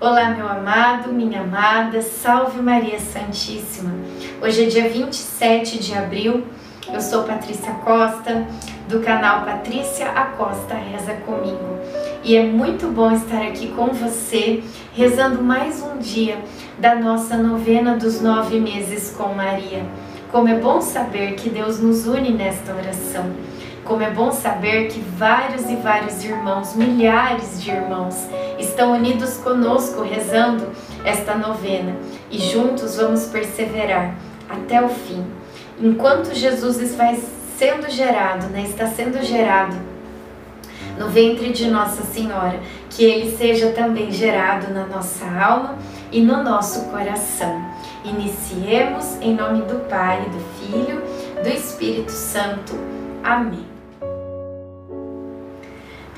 Olá, meu amado, minha amada, salve Maria Santíssima. Hoje é dia 27 de abril, eu sou Patrícia Costa, do canal Patrícia Acosta Reza Comigo. E é muito bom estar aqui com você, rezando mais um dia da nossa novena dos nove meses com Maria. Como é bom saber que Deus nos une nesta oração. Como é bom saber que vários e vários irmãos, milhares de irmãos, estão unidos conosco rezando esta novena e juntos vamos perseverar até o fim. Enquanto Jesus vai sendo gerado, né, está sendo gerado no ventre de Nossa Senhora, que ele seja também gerado na nossa alma e no nosso coração. Iniciemos em nome do Pai, do Filho, do Espírito Santo. Amém.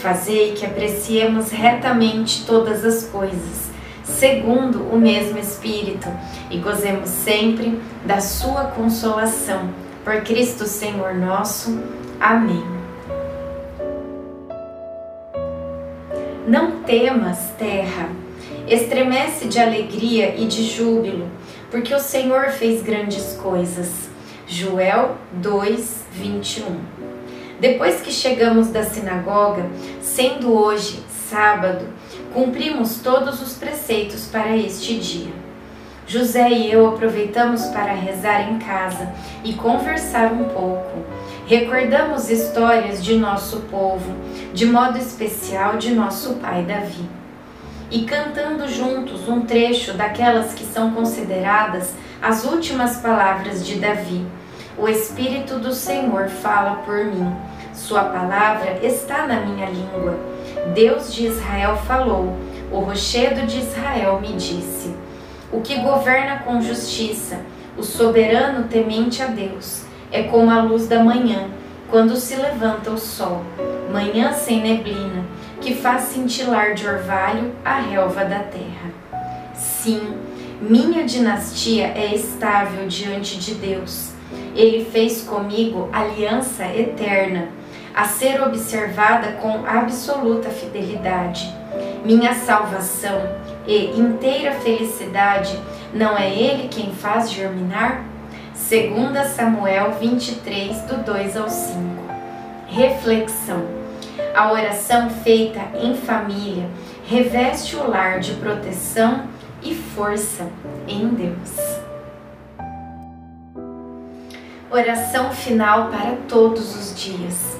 Fazei que apreciemos retamente todas as coisas, segundo o mesmo Espírito, e gozemos sempre da Sua consolação. Por Cristo Senhor nosso. Amém. Não temas, terra, estremece de alegria e de júbilo, porque o Senhor fez grandes coisas. Joel 2, 21. Depois que chegamos da sinagoga, sendo hoje sábado, cumprimos todos os preceitos para este dia. José e eu aproveitamos para rezar em casa e conversar um pouco. Recordamos histórias de nosso povo, de modo especial de nosso pai Davi. E cantando juntos um trecho daquelas que são consideradas as últimas palavras de Davi. O Espírito do Senhor fala por mim sua palavra está na minha língua. Deus de Israel falou, o rochedo de Israel me disse. O que governa com justiça, o soberano temente a Deus, é como a luz da manhã, quando se levanta o sol, manhã sem neblina, que faz cintilar de orvalho a relva da terra. Sim, minha dinastia é estável diante de Deus. Ele fez comigo aliança eterna a ser observada com absoluta fidelidade. Minha salvação e inteira felicidade não é Ele quem faz germinar? 2 Samuel 23, do 2 ao 5. Reflexão. A oração feita em família reveste o lar de proteção e força em Deus. Oração final para todos os dias.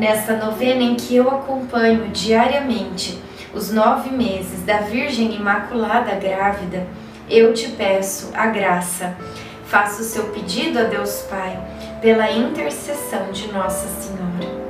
Nesta novena em que eu acompanho diariamente os nove meses da Virgem Imaculada Grávida, eu te peço a graça. Faça o seu pedido a Deus Pai pela intercessão de Nossa Senhora.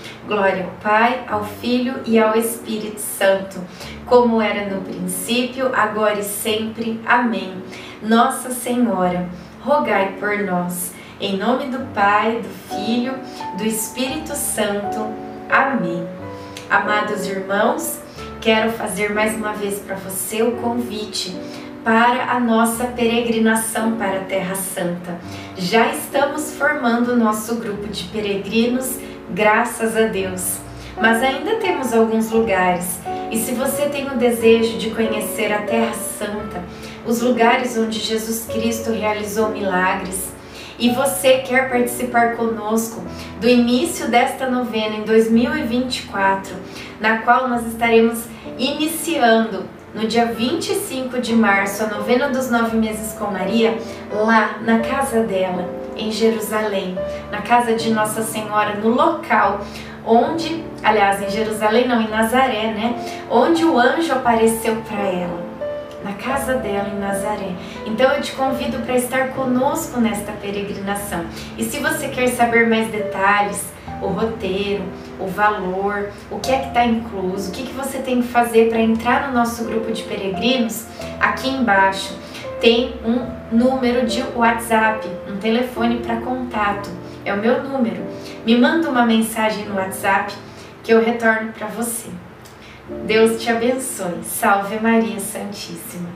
Glória ao Pai, ao Filho e ao Espírito Santo, como era no princípio, agora e sempre. Amém. Nossa Senhora, rogai por nós. Em nome do Pai, do Filho, do Espírito Santo. Amém. Amados irmãos, quero fazer mais uma vez para você o convite para a nossa peregrinação para a Terra Santa. Já estamos formando o nosso grupo de peregrinos graças a Deus. Mas ainda temos alguns lugares, e se você tem o desejo de conhecer a Terra Santa, os lugares onde Jesus Cristo realizou milagres, e você quer participar conosco do início desta novena em 2024, na qual nós estaremos iniciando no dia 25 de março a novena dos nove meses com Maria, lá na casa dela em Jerusalém, na casa de Nossa Senhora, no local onde, aliás, em Jerusalém não, em Nazaré, né? Onde o anjo apareceu para ela, na casa dela em Nazaré. Então eu te convido para estar conosco nesta peregrinação. E se você quer saber mais detalhes, o roteiro, o valor, o que é que está incluso, o que, que você tem que fazer para entrar no nosso grupo de peregrinos, aqui embaixo tem um número de WhatsApp, um telefone para contato. É o meu número. Me manda uma mensagem no WhatsApp que eu retorno para você. Deus te abençoe. Salve Maria Santíssima.